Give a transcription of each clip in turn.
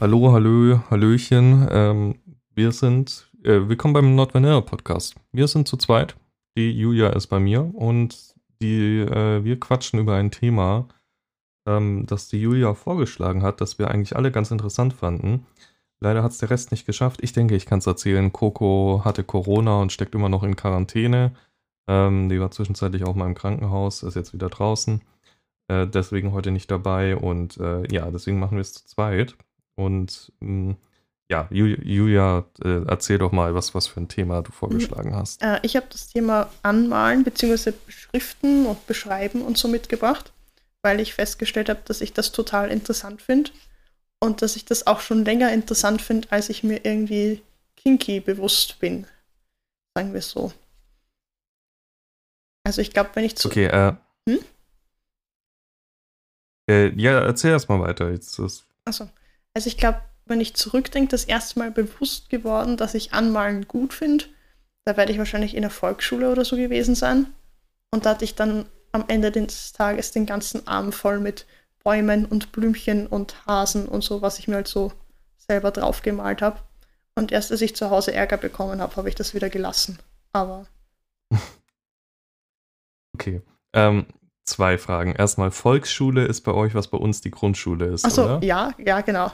Hallo, hallo, hallöchen. Ähm, wir sind, äh, willkommen beim Not Vanilla Podcast. Wir sind zu zweit. Die Julia ist bei mir und die, äh, wir quatschen über ein Thema, ähm, das die Julia vorgeschlagen hat, das wir eigentlich alle ganz interessant fanden. Leider hat es der Rest nicht geschafft. Ich denke, ich kann es erzählen. Coco hatte Corona und steckt immer noch in Quarantäne. Ähm, die war zwischenzeitlich auch mal im Krankenhaus, ist jetzt wieder draußen. Äh, deswegen heute nicht dabei und äh, ja, deswegen machen wir es zu zweit. Und mh, mm, ja, Julia, äh, erzähl doch mal, was, was für ein Thema du vorgeschlagen hast. Äh, ich habe das Thema Anmalen bzw. Beschriften und Beschreiben und so mitgebracht, weil ich festgestellt habe, dass ich das total interessant finde und dass ich das auch schon länger interessant finde, als ich mir irgendwie kinky bewusst bin. Sagen wir es so. Also ich glaube, wenn ich zu. Okay, äh. Hm? Äh, ja, erzähl erst mal weiter. Jetzt ist Achso. Also ich glaube, wenn ich zurückdenke, das erste Mal bewusst geworden, dass ich Anmalen gut finde. Da werde ich wahrscheinlich in der Volksschule oder so gewesen sein. Und da hatte ich dann am Ende des Tages den ganzen Arm voll mit Bäumen und Blümchen und Hasen und so, was ich mir halt so selber drauf gemalt habe. Und erst als ich zu Hause Ärger bekommen habe, habe ich das wieder gelassen. Aber. Okay. Ähm, zwei Fragen. Erstmal, Volksschule ist bei euch, was bei uns die Grundschule ist. Achso, ja, ja, genau.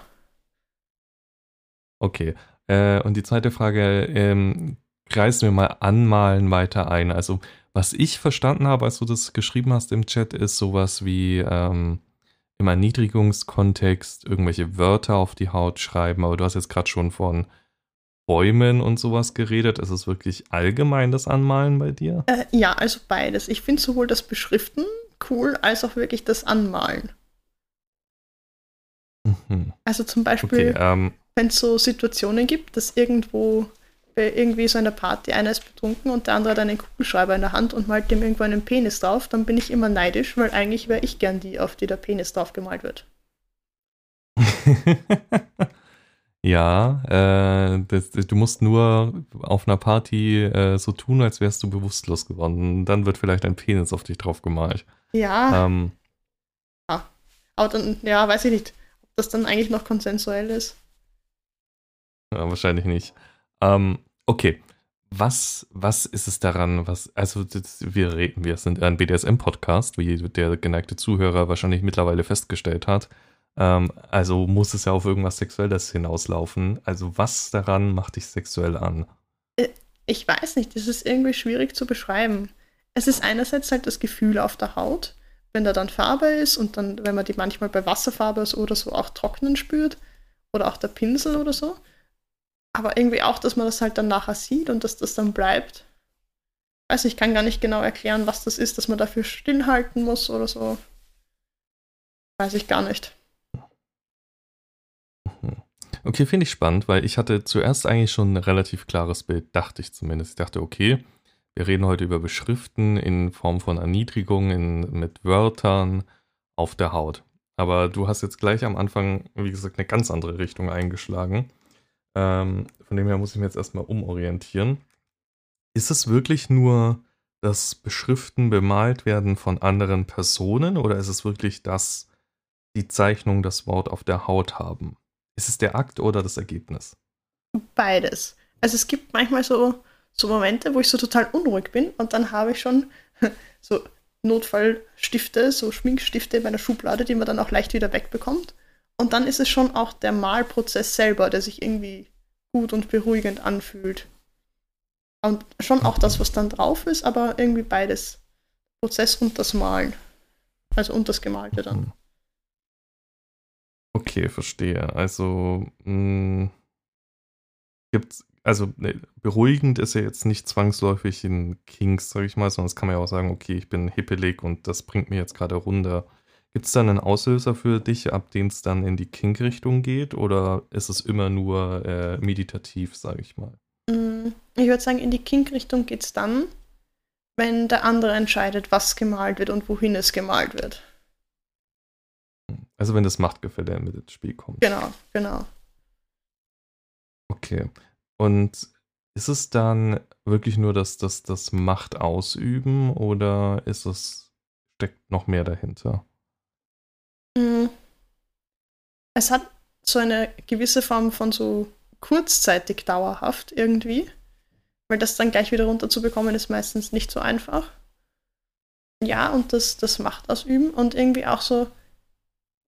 Okay. Äh, und die zweite Frage, ähm, kreisen wir mal anmalen weiter ein. Also, was ich verstanden habe, als du das geschrieben hast im Chat, ist sowas wie ähm, im Erniedrigungskontext irgendwelche Wörter auf die Haut schreiben. Aber du hast jetzt gerade schon von Bäumen und sowas geredet. Ist es wirklich allgemein das Anmalen bei dir? Äh, ja, also beides. Ich finde sowohl das Beschriften cool, als auch wirklich das Anmalen. Mhm. Also zum Beispiel, okay, ähm, wenn es so Situationen gibt, dass irgendwo bei irgendwie so einer Party einer ist betrunken und der andere hat einen Kugelschreiber in der Hand und malt dem irgendwo einen Penis drauf, dann bin ich immer neidisch, weil eigentlich wäre ich gern die, auf die der Penis drauf gemalt wird. ja, äh, das, du musst nur auf einer Party äh, so tun, als wärst du bewusstlos geworden. Dann wird vielleicht ein Penis auf dich drauf gemalt. Ja. Ähm, ja. Aber dann, ja, weiß ich nicht, ob das dann eigentlich noch konsensuell ist. Ja, wahrscheinlich nicht. Ähm, okay. Was, was ist es daran, was, also wir reden, wir sind ein BDSM-Podcast, wie der geneigte Zuhörer wahrscheinlich mittlerweile festgestellt hat. Ähm, also muss es ja auf irgendwas Sexuelles hinauslaufen. Also was daran macht dich sexuell an? Äh, ich weiß nicht, das ist irgendwie schwierig zu beschreiben. Es ist einerseits halt das Gefühl auf der Haut, wenn da dann Farbe ist und dann, wenn man die manchmal bei Wasserfarbe oder so auch trocknen spürt oder auch der Pinsel oder so aber irgendwie auch, dass man das halt dann nachher sieht und dass das dann bleibt. Also ich kann gar nicht genau erklären, was das ist, dass man dafür stillhalten muss oder so. Weiß ich gar nicht. Okay, finde ich spannend, weil ich hatte zuerst eigentlich schon ein relativ klares Bild, dachte ich zumindest. Ich dachte, okay, wir reden heute über Beschriften in Form von Erniedrigung in, mit Wörtern auf der Haut. Aber du hast jetzt gleich am Anfang, wie gesagt, eine ganz andere Richtung eingeschlagen. Ähm, von dem her muss ich mir jetzt erstmal umorientieren. Ist es wirklich nur das Beschriften, bemalt werden von anderen Personen oder ist es wirklich das, die Zeichnung, das Wort auf der Haut haben? Ist es der Akt oder das Ergebnis? Beides. Also es gibt manchmal so, so Momente, wo ich so total unruhig bin und dann habe ich schon so Notfallstifte, so Schminkstifte in meiner Schublade, die man dann auch leicht wieder wegbekommt. Und dann ist es schon auch der Malprozess selber, der sich irgendwie gut und beruhigend anfühlt. Und schon auch das, was dann drauf ist, aber irgendwie beides. Prozess und das Malen. Also und das Gemalte dann. Mhm. Okay, verstehe. Also hm, gibt's, also ne, beruhigend ist ja jetzt nicht zwangsläufig in Kings, sag ich mal, sondern es kann man ja auch sagen, okay, ich bin hippelig und das bringt mir jetzt gerade runter. Gibt es da einen Auslöser für dich, ab dem es dann in die Kink-Richtung geht? Oder ist es immer nur äh, meditativ, sage ich mal? Mm, ich würde sagen, in die Kink-Richtung geht es dann, wenn der andere entscheidet, was gemalt wird und wohin es gemalt wird. Also wenn das Machtgefälle mit ins Spiel kommt. Genau, genau. Okay. Und ist es dann wirklich nur das, das, das Macht ausüben oder ist es, steckt noch mehr dahinter? Mm. Es hat so eine gewisse Form von so kurzzeitig dauerhaft irgendwie. Weil das dann gleich wieder runterzubekommen ist meistens nicht so einfach. Ja, und das, das Macht ausüben und irgendwie auch so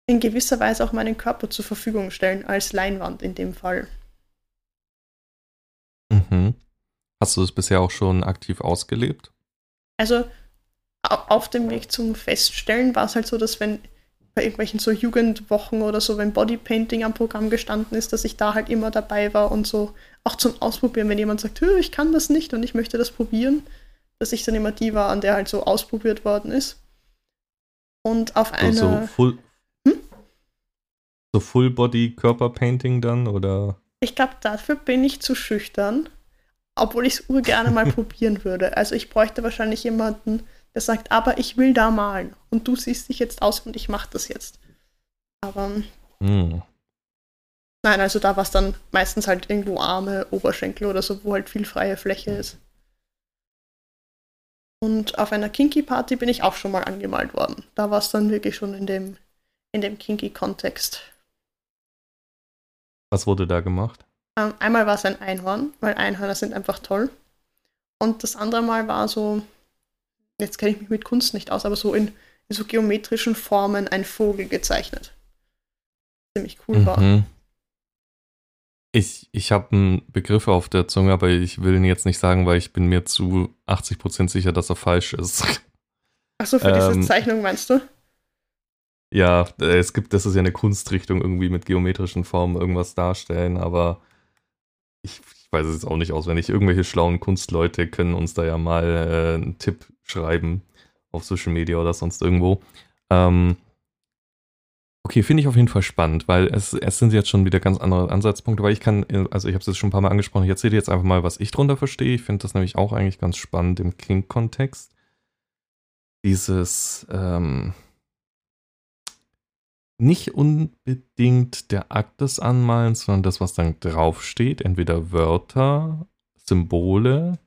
in gewisser Weise auch meinen Körper zur Verfügung stellen, als Leinwand in dem Fall. Mhm. Hast du das bisher auch schon aktiv ausgelebt? Also auf dem Weg zum Feststellen war es halt so, dass wenn bei irgendwelchen so Jugendwochen oder so, wenn Bodypainting am Programm gestanden ist, dass ich da halt immer dabei war und so auch zum Ausprobieren, wenn jemand sagt, ich kann das nicht und ich möchte das probieren, dass ich dann immer die war, an der halt so ausprobiert worden ist. Und auf einer. So, Full, hm? so Full Body Körperpainting dann oder? Ich glaube, dafür bin ich zu schüchtern, obwohl ich es urgerne mal probieren würde. Also ich bräuchte wahrscheinlich jemanden, der sagt, aber ich will da malen und du siehst dich jetzt aus und ich mache das jetzt. Aber hm. nein, also da war es dann meistens halt irgendwo Arme, Oberschenkel oder so, wo halt viel freie Fläche ist. Und auf einer Kinky-Party bin ich auch schon mal angemalt worden. Da war es dann wirklich schon in dem, in dem Kinky-Kontext. Was wurde da gemacht? Ähm, einmal war es ein Einhorn, weil Einhörner sind einfach toll. Und das andere Mal war so, jetzt kenne ich mich mit Kunst nicht aus, aber so in, in so geometrischen Formen ein Vogel gezeichnet. Ziemlich cool mhm. war. Ich, ich habe einen Begriff auf der Zunge, aber ich will ihn jetzt nicht sagen, weil ich bin mir zu 80% sicher, dass er falsch ist. Achso, für ähm, diese Zeichnung meinst du? Ja, äh, es gibt, das ist ja eine Kunstrichtung, irgendwie mit geometrischen Formen irgendwas darstellen, aber ich, ich weiß es jetzt auch nicht auswendig. Irgendwelche schlauen Kunstleute können uns da ja mal äh, einen Tipp schreiben auf Social Media oder sonst irgendwo. Ähm, okay, finde ich auf jeden Fall spannend, weil es, es sind jetzt schon wieder ganz andere Ansatzpunkte, weil ich kann, also ich habe es jetzt schon ein paar Mal angesprochen, ich erzähle jetzt einfach mal, was ich drunter verstehe. Ich finde das nämlich auch eigentlich ganz spannend im King-Kontext. Dieses, ähm, nicht unbedingt der Akt des Anmalens, sondern das, was dann draufsteht, entweder Wörter, Symbole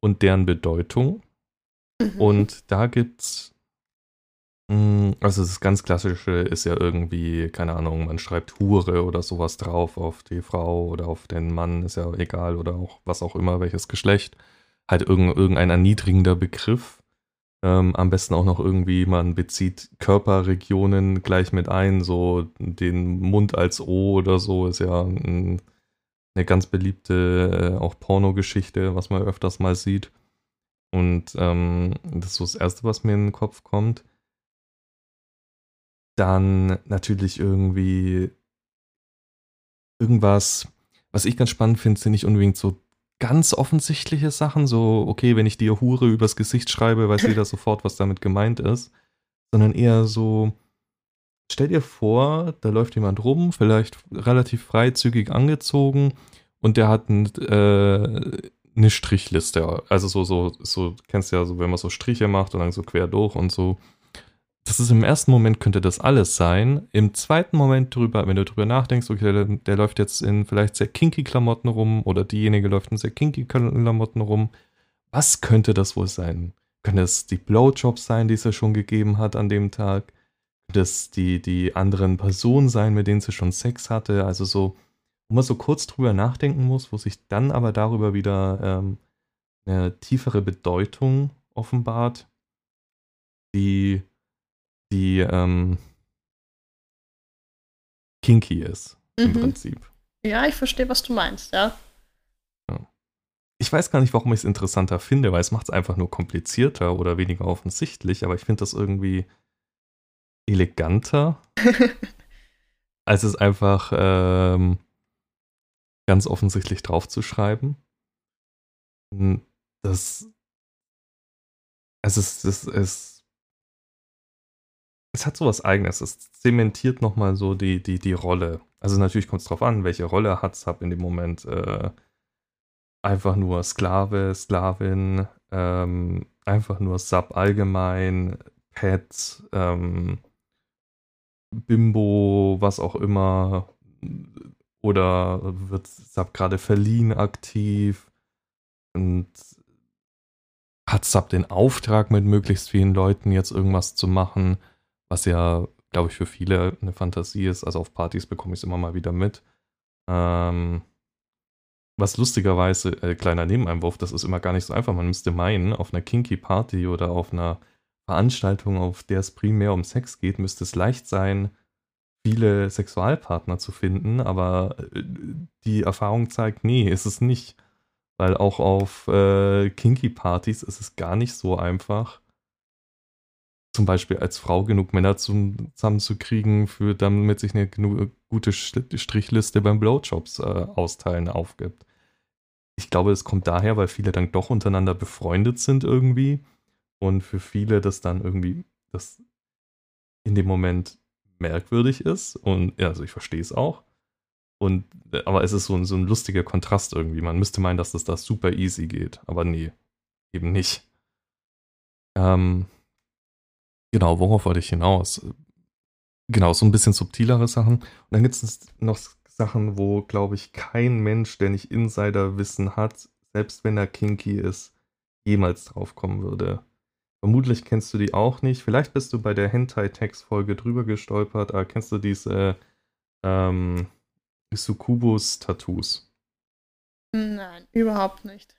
und deren Bedeutung. Mhm. Und da gibt's, hm, also das ganz klassische ist ja irgendwie, keine Ahnung, man schreibt Hure oder sowas drauf auf die Frau oder auf den Mann, ist ja egal, oder auch was auch immer, welches Geschlecht. Halt irgendein erniedrigender Begriff. Ähm, am besten auch noch irgendwie, man bezieht Körperregionen gleich mit ein, so den Mund als O oder so ist ja ein, eine ganz beliebte äh, auch Pornogeschichte, was man öfters mal sieht. Und ähm, das ist so das Erste, was mir in den Kopf kommt. Dann natürlich irgendwie irgendwas, was ich ganz spannend finde, sind nicht unbedingt so ganz offensichtliche Sachen, so, okay, wenn ich dir Hure übers Gesicht schreibe, weiß jeder sofort, was damit gemeint ist, sondern eher so, stell dir vor, da läuft jemand rum, vielleicht relativ freizügig angezogen und der hat ein, äh, eine Strichliste. Also so, so, so, kennst du ja so, wenn man so Striche macht und dann so quer durch und so. Das ist im ersten Moment könnte das alles sein. Im zweiten Moment drüber, wenn du drüber nachdenkst, okay, der, der läuft jetzt in vielleicht sehr kinky Klamotten rum oder diejenige läuft in sehr kinky Klamotten rum. Was könnte das wohl sein? Könnte es die Blowjobs sein, die sie schon gegeben hat an dem Tag? Könnte es die, die anderen Personen sein, mit denen sie schon Sex hatte? Also so, wo man so kurz drüber nachdenken muss, wo sich dann aber darüber wieder ähm, eine tiefere Bedeutung offenbart, die, die ähm, kinky ist im mhm. Prinzip. Ja, ich verstehe, was du meinst, ja. ja. Ich weiß gar nicht, warum ich es interessanter finde, weil es macht es einfach nur komplizierter oder weniger offensichtlich, aber ich finde das irgendwie eleganter, als es einfach ähm, ganz offensichtlich draufzuschreiben. Hm, das. Es ist, es ist. Es hat so was Eigenes. Es zementiert nochmal so die, die, die Rolle. Also natürlich kommt es drauf an, welche Rolle hat Sub in dem Moment. Äh, einfach nur Sklave, Sklavin, ähm, einfach nur Sub allgemein, Pet, ähm, Bimbo, was auch immer, oder wird Sub gerade verliehen aktiv? Und hat Sub den Auftrag, mit möglichst vielen Leuten jetzt irgendwas zu machen, was ja glaube ich, für viele eine Fantasie ist. Also auf Partys bekomme ich es immer mal wieder mit. Ähm, was lustigerweise, äh, kleiner Nebeneinwurf, das ist immer gar nicht so einfach. Man müsste meinen, auf einer Kinky Party oder auf einer Veranstaltung, auf der es primär um Sex geht, müsste es leicht sein, viele Sexualpartner zu finden, aber äh, die Erfahrung zeigt, nee, ist es nicht. Weil auch auf äh, Kinky-Partys ist es gar nicht so einfach, zum Beispiel als Frau genug Männer zusammenzukriegen, für, damit sich eine gute Strichliste beim Blowjobs äh, austeilen aufgibt. Ich glaube, es kommt daher, weil viele dann doch untereinander befreundet sind irgendwie und für viele das dann irgendwie das in dem Moment merkwürdig ist und ja, also ich verstehe es auch. Und aber es ist so ein, so ein lustiger Kontrast irgendwie. Man müsste meinen, dass das da super easy geht, aber nee, eben nicht. Ähm, Genau, worauf wollte ich hinaus? Genau, so ein bisschen subtilere Sachen. Und dann gibt es noch Sachen, wo, glaube ich, kein Mensch, der nicht Insiderwissen hat, selbst wenn er kinky ist, jemals drauf kommen würde. Vermutlich kennst du die auch nicht. Vielleicht bist du bei der Hentai-Text-Folge drüber gestolpert. Aber kennst du diese ähm, Sukubus-Tattoos? Nein, überhaupt nicht.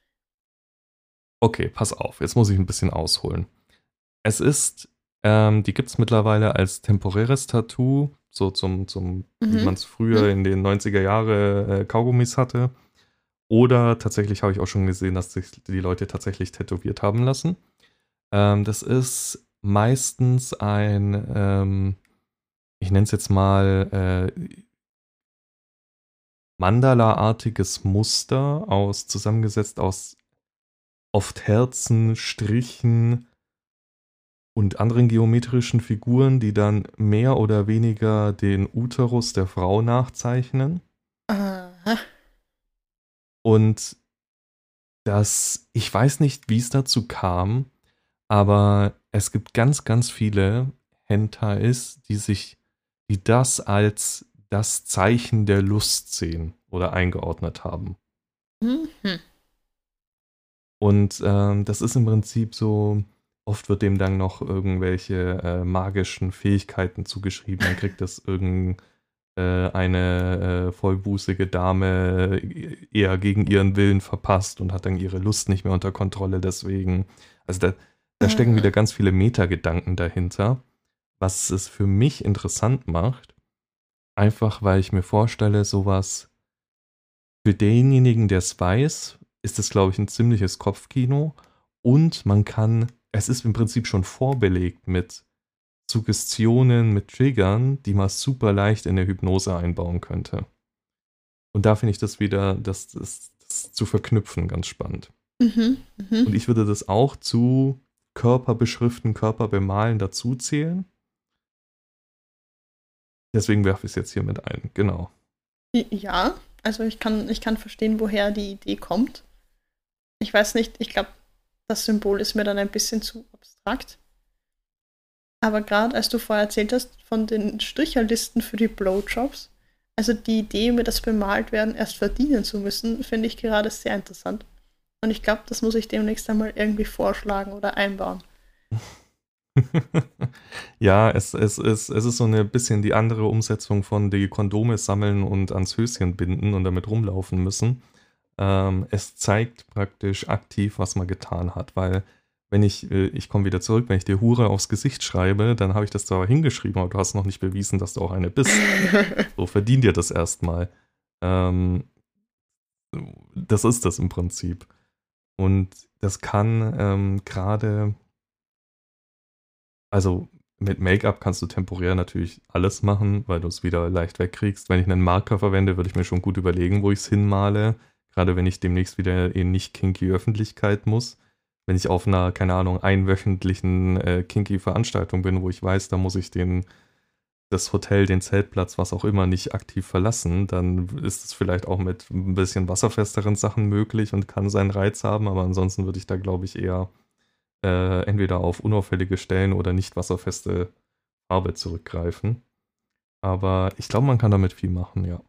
Okay, pass auf. Jetzt muss ich ein bisschen ausholen. Es ist ähm, die gibt es mittlerweile als temporäres Tattoo, so zum, zum mhm. wie man es früher mhm. in den 90er Jahre äh, Kaugummis hatte. Oder tatsächlich habe ich auch schon gesehen, dass sich die Leute tatsächlich tätowiert haben lassen. Ähm, das ist meistens ein, ähm, ich nenne es jetzt mal, äh, Mandala-artiges Muster aus, zusammengesetzt aus oft Herzen, Strichen, und anderen geometrischen Figuren, die dann mehr oder weniger den Uterus der Frau nachzeichnen. Aha. Und das, ich weiß nicht, wie es dazu kam, aber es gibt ganz, ganz viele Hentais, die sich, die das als das Zeichen der Lust sehen oder eingeordnet haben. Mhm. Und ähm, das ist im Prinzip so, Oft wird dem dann noch irgendwelche äh, magischen Fähigkeiten zugeschrieben. Dann kriegt das irgendeine äh, äh, vollbußige Dame eher gegen ihren Willen verpasst und hat dann ihre Lust nicht mehr unter Kontrolle deswegen. Also da, da stecken wieder ganz viele Metagedanken dahinter, was es für mich interessant macht. Einfach weil ich mir vorstelle, sowas für denjenigen, der es weiß, ist es, glaube ich, ein ziemliches Kopfkino. Und man kann es ist im Prinzip schon vorbelegt mit Suggestionen, mit Triggern, die man super leicht in der Hypnose einbauen könnte. Und da finde ich das wieder, das, das, das, zu verknüpfen, ganz spannend. Mhm, mh. Und ich würde das auch zu Körperbeschriften, Körperbemalen dazu zählen. Deswegen werfe ich es jetzt hier mit ein, genau. Ja, also ich kann, ich kann verstehen, woher die Idee kommt. Ich weiß nicht, ich glaube, das Symbol ist mir dann ein bisschen zu abstrakt. Aber gerade als du vorher erzählt hast von den Stricherlisten für die Blowjobs, also die Idee, mir das bemalt werden erst verdienen zu müssen, finde ich gerade sehr interessant. Und ich glaube, das muss ich demnächst einmal irgendwie vorschlagen oder einbauen. ja, es, es, es, es ist so ein bisschen die andere Umsetzung von die Kondome sammeln und ans Höschen binden und damit rumlaufen müssen. Ähm, es zeigt praktisch aktiv, was man getan hat, weil wenn ich, äh, ich komme wieder zurück, wenn ich dir Hure aufs Gesicht schreibe, dann habe ich das zwar hingeschrieben, aber du hast noch nicht bewiesen, dass du auch eine bist. so verdien dir das erstmal. Ähm, das ist das im Prinzip. Und das kann ähm, gerade, also mit Make-up kannst du temporär natürlich alles machen, weil du es wieder leicht wegkriegst. Wenn ich einen Marker verwende, würde ich mir schon gut überlegen, wo ich es hinmale. Gerade wenn ich demnächst wieder in nicht kinky Öffentlichkeit muss. Wenn ich auf einer, keine Ahnung, einwöchentlichen äh, kinky Veranstaltung bin, wo ich weiß, da muss ich den, das Hotel, den Zeltplatz, was auch immer, nicht aktiv verlassen, dann ist es vielleicht auch mit ein bisschen wasserfesteren Sachen möglich und kann seinen Reiz haben. Aber ansonsten würde ich da, glaube ich, eher äh, entweder auf unauffällige Stellen oder nicht wasserfeste Farbe zurückgreifen. Aber ich glaube, man kann damit viel machen, ja.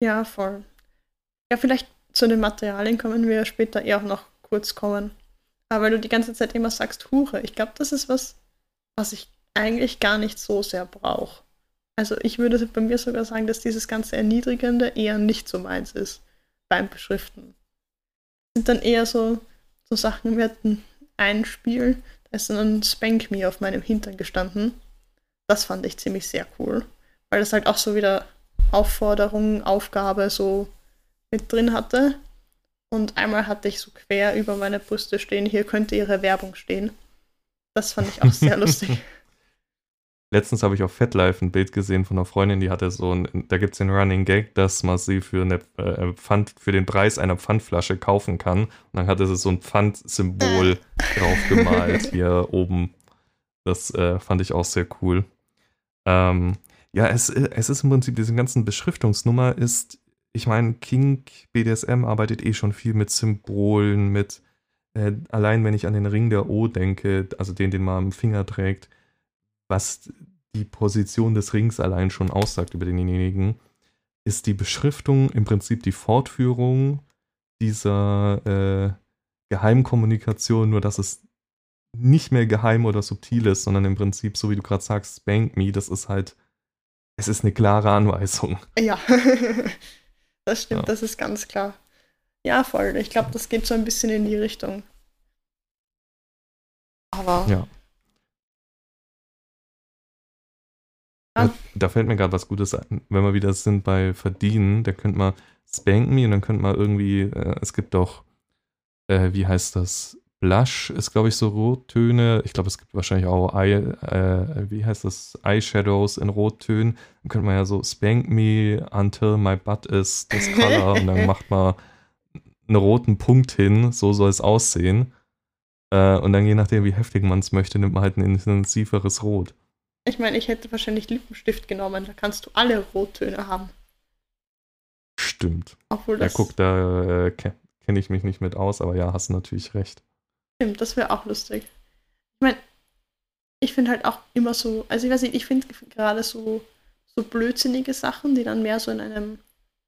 Ja, voll. Ja, vielleicht zu den Materialien kommen wir später eher auch noch kurz kommen. Aber weil du die ganze Zeit immer sagst, Hure, ich glaube, das ist was, was ich eigentlich gar nicht so sehr brauche. Also ich würde bei mir sogar sagen, dass dieses ganze Erniedrigende eher nicht so meins ist beim Beschriften. Das sind dann eher so, so Sachen, wir hatten ein Spiel, da ist dann ein Spank Me auf meinem Hintern gestanden. Das fand ich ziemlich sehr cool, weil das halt auch so wieder Aufforderung, Aufgabe so mit drin hatte. Und einmal hatte ich so quer über meine Brüste stehen, hier könnte ihre Werbung stehen. Das fand ich auch sehr lustig. Letztens habe ich auf FetLife ein Bild gesehen von einer Freundin, die hatte so ein, da gibt es den Running Gag, dass man sie für, eine, äh, Pfand, für den Preis einer Pfandflasche kaufen kann. Und dann hatte sie so ein Pfandsymbol drauf gemalt hier oben. Das äh, fand ich auch sehr cool. Ähm, ja, es, es ist im Prinzip, diese ganzen Beschriftungsnummer ist, ich meine, King BDSM arbeitet eh schon viel mit Symbolen, mit, äh, allein wenn ich an den Ring der O denke, also den, den man am Finger trägt, was die Position des Rings allein schon aussagt über denjenigen, ist die Beschriftung im Prinzip die Fortführung dieser äh, Geheimkommunikation, nur dass es nicht mehr geheim oder subtil ist, sondern im Prinzip, so wie du gerade sagst, Spank Me, das ist halt, es ist eine klare Anweisung. Ja, das stimmt, ja. das ist ganz klar. Ja, voll. Ich glaube, das geht so ein bisschen in die Richtung. Aber ja. Da, da, fällt mir gerade was Gutes ein. Wenn wir wieder sind bei Verdienen, da könnte man Spank Me und dann könnte man irgendwie, äh, es gibt doch, äh, wie heißt das? Blush ist, glaube ich, so Rottöne. Ich glaube, es gibt wahrscheinlich auch, Eye, äh, wie heißt das? Eyeshadows in Rottönen. Dann könnte man ja so Spank Me until my butt is this color und dann macht man einen roten Punkt hin. So soll es aussehen. Äh, und dann je nachdem, wie heftig man es möchte, nimmt man halt ein intensiveres Rot. Ich meine, ich hätte wahrscheinlich Lippenstift genommen, da kannst du alle Rottöne haben. Stimmt. Obwohl das. Ja, guck, da äh, kenne kenn ich mich nicht mit aus, aber ja, hast natürlich recht. Stimmt, das wäre auch lustig. Ich meine, ich finde halt auch immer so, also ich weiß nicht, ich finde gerade so, so blödsinnige Sachen, die dann mehr so in einem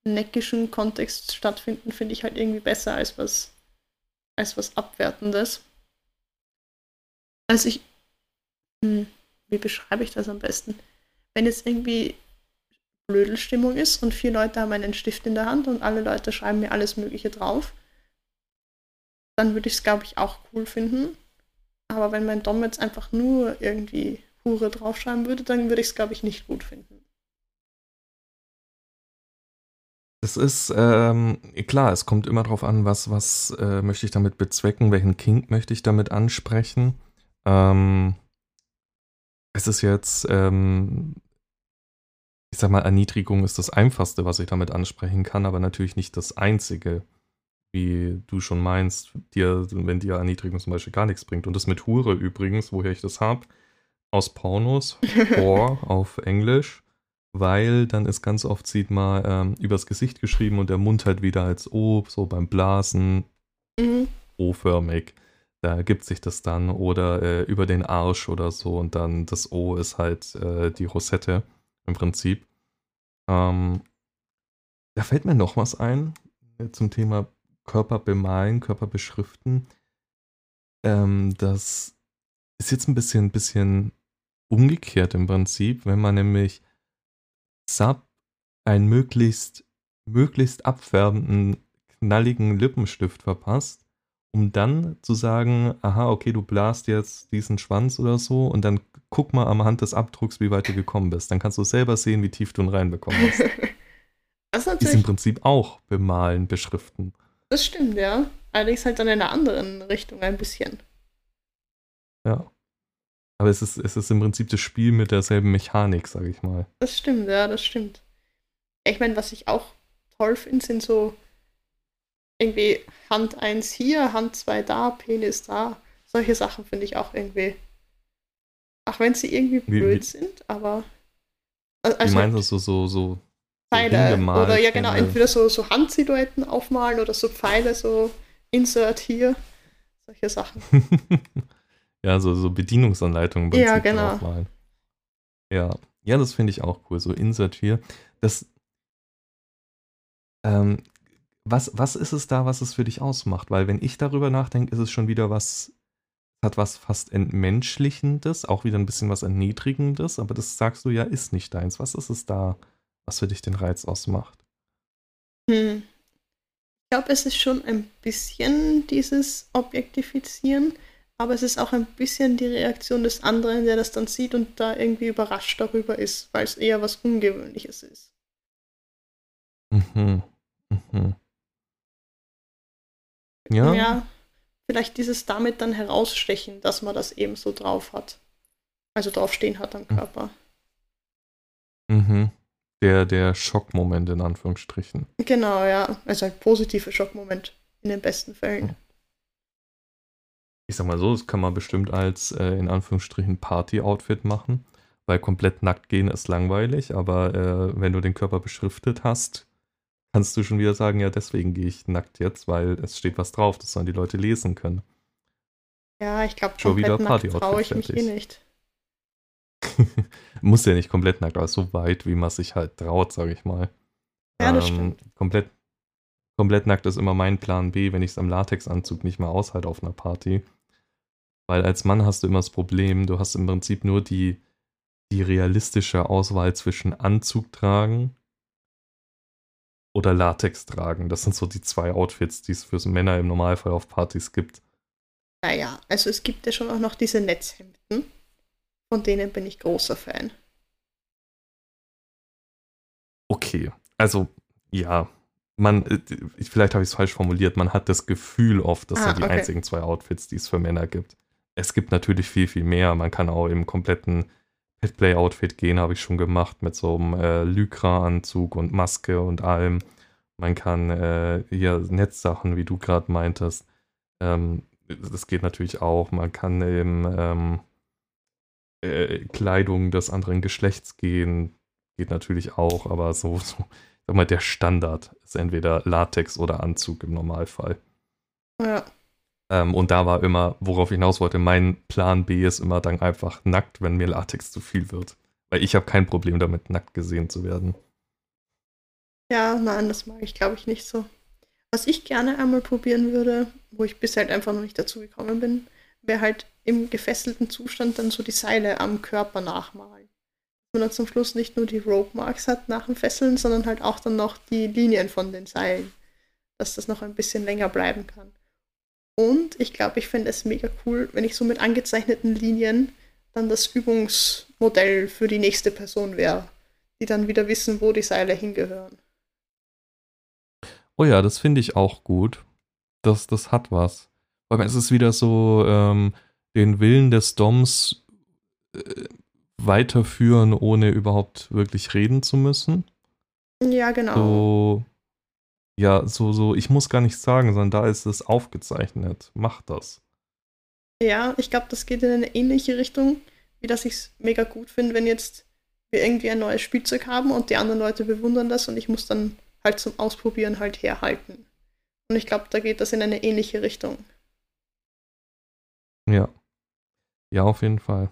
neckischen Kontext stattfinden, finde ich halt irgendwie besser als was, als was Abwertendes. Also ich, hm, wie beschreibe ich das am besten? Wenn jetzt irgendwie Blödelstimmung ist und vier Leute haben einen Stift in der Hand und alle Leute schreiben mir alles Mögliche drauf, dann würde ich es, glaube ich, auch cool finden. Aber wenn mein Dom jetzt einfach nur irgendwie Hure draufschreiben würde, dann würde ich es, glaube ich, nicht gut finden. Es ist ähm, klar, es kommt immer darauf an, was, was äh, möchte ich damit bezwecken, welchen Kink möchte ich damit ansprechen. Ähm, es ist jetzt, ähm, ich sag mal, Erniedrigung ist das Einfachste, was ich damit ansprechen kann, aber natürlich nicht das Einzige, wie du schon meinst, dir, wenn dir Erniedrigung zum Beispiel gar nichts bringt. Und das mit Hure übrigens, woher ich das habe, aus Pornos, Whore auf Englisch, weil dann ist ganz oft, sieht man, ähm, übers Gesicht geschrieben und der Mund halt wieder als O, so beim Blasen, mhm. O-förmig da ergibt sich das dann oder äh, über den Arsch oder so und dann das O ist halt äh, die Rosette im Prinzip. Ähm, da fällt mir noch was ein äh, zum Thema Körper bemalen, Körper beschriften. Ähm, das ist jetzt ein bisschen, bisschen umgekehrt im Prinzip, wenn man nämlich Sub einen möglichst, möglichst abfärbenden, knalligen Lippenstift verpasst um dann zu sagen, aha, okay, du blast jetzt diesen Schwanz oder so und dann guck mal am Hand des Abdrucks, wie weit du gekommen bist. Dann kannst du selber sehen, wie tief du ihn reinbekommen hast. das ist, ist im Prinzip auch bemalen, beschriften. Das stimmt, ja. Allerdings halt dann in einer anderen Richtung ein bisschen. Ja. Aber es ist, es ist im Prinzip das Spiel mit derselben Mechanik, sag ich mal. Das stimmt, ja, das stimmt. Ich meine, was ich auch toll finde, sind so irgendwie Hand 1 hier, Hand 2 da, Penis da. Solche Sachen finde ich auch irgendwie. Auch wenn sie irgendwie blöd wie, sind, aber. Also, wie meinst du so, so, so Pfeile oder ja genau, entweder so, so Handsilhouetten aufmalen oder so Pfeile, so Insert hier. Solche Sachen. ja, so, so Bedienungsanleitungen ja, genau. aufmalen. Ja, ja, das finde ich auch cool. So Insert hier. Das, ähm, was, was ist es da, was es für dich ausmacht? Weil wenn ich darüber nachdenke, ist es schon wieder was, hat was fast Entmenschlichendes, auch wieder ein bisschen was Erniedrigendes, aber das sagst du ja, ist nicht deins. Was ist es da, was für dich den Reiz ausmacht? Hm. Ich glaube, es ist schon ein bisschen dieses Objektifizieren, aber es ist auch ein bisschen die Reaktion des anderen, der das dann sieht und da irgendwie überrascht darüber ist, weil es eher was Ungewöhnliches ist. Mhm. Mhm. Ja. Ja, vielleicht dieses damit dann herausstechen, dass man das eben so drauf hat. Also draufstehen hat am Körper. Mhm. Der, der Schockmoment in Anführungsstrichen. Genau, ja. Also ein positiver Schockmoment in den besten Fällen. Ich sag mal so, das kann man bestimmt als äh, in Anführungsstrichen Party-Outfit machen, weil komplett nackt gehen ist langweilig, aber äh, wenn du den Körper beschriftet hast, kannst du schon wieder sagen, ja, deswegen gehe ich nackt jetzt, weil es steht was drauf, das sollen die Leute lesen können. Ja, ich glaube, Schon wieder Party-Outfit traue ich mich eh fertig. nicht. Muss ja nicht komplett nackt, aber so weit, wie man sich halt traut, sage ich mal. Ja, das Ähm, stimmt. Komplett, komplett nackt ist immer mein Plan B, wenn ich es am Latexanzug nicht mehr aushalte auf einer Party. Weil als Mann hast du immer das Problem, du hast im Prinzip nur die, die realistische Auswahl zwischen Anzug tragen oder Latex tragen. Das sind so die zwei Outfits, die es für Männer im Normalfall auf Partys gibt. Naja, also es gibt ja schon auch noch diese Netzhemden. Von denen bin ich großer Fan. Okay, also ja, man, äh, vielleicht habe ich es falsch formuliert, man hat das Gefühl oft, das Ah, sind die okay. einzigen zwei Outfits, die es für Männer gibt. Es gibt natürlich viel, viel mehr. Man kann auch im kompletten Petplay-Outfit gehen, habe ich schon gemacht, mit so einem äh, Lycra-Anzug und Maske und allem. Man kann äh, hier Netzsachen, wie du gerade meintest. Ähm, das geht natürlich auch. Man kann im ähm, äh, Kleidung des anderen Geschlechts gehen, geht natürlich auch, aber so, so sag mal, der Standard ist entweder Latex oder Anzug im Normalfall. Ja, Ähm, und da war immer, worauf ich hinaus wollte, mein Plan B ist immer dann einfach nackt, wenn mir Latex zu viel wird. Weil ich habe kein Problem damit, nackt gesehen zu werden. ja, nein, das mag ich, glaube ich, nicht so. Was ich gerne einmal probieren würde, wo ich bisher halt einfach noch nicht dazu gekommen bin, wäre halt im gefesselten Zustand dann so die Seile am Körper nachmalen. Dass man dann zum Schluss nicht nur die Rope Marks hat nach dem Fesseln, sondern halt auch dann noch die Linien von den Seilen. Dass das noch ein bisschen länger bleiben kann. Und ich glaube, ich fände es mega cool, wenn ich so mit angezeichneten Linien dann das Übungsmodell für die nächste Person wäre, die dann wieder wissen, wo die Seile hingehören. Oh ja, das finde ich auch gut. Das, das hat was. Weil es ist wieder so, ähm, den Willen des Doms äh, weiterführen, ohne überhaupt wirklich reden zu müssen. Ja, genau. So, ja, so, so, ich muss gar nichts sagen, sondern da ist es aufgezeichnet. Mach das. Ja, ich glaube, das geht in eine ähnliche Richtung, wie dass ich es mega gut finde, wenn jetzt wir irgendwie ein neues Spielzeug haben und die anderen Leute bewundern das und ich muss dann halt zum Ausprobieren halt herhalten. Und ich glaube, da geht das in eine ähnliche Richtung. Ja. Ja, auf jeden Fall.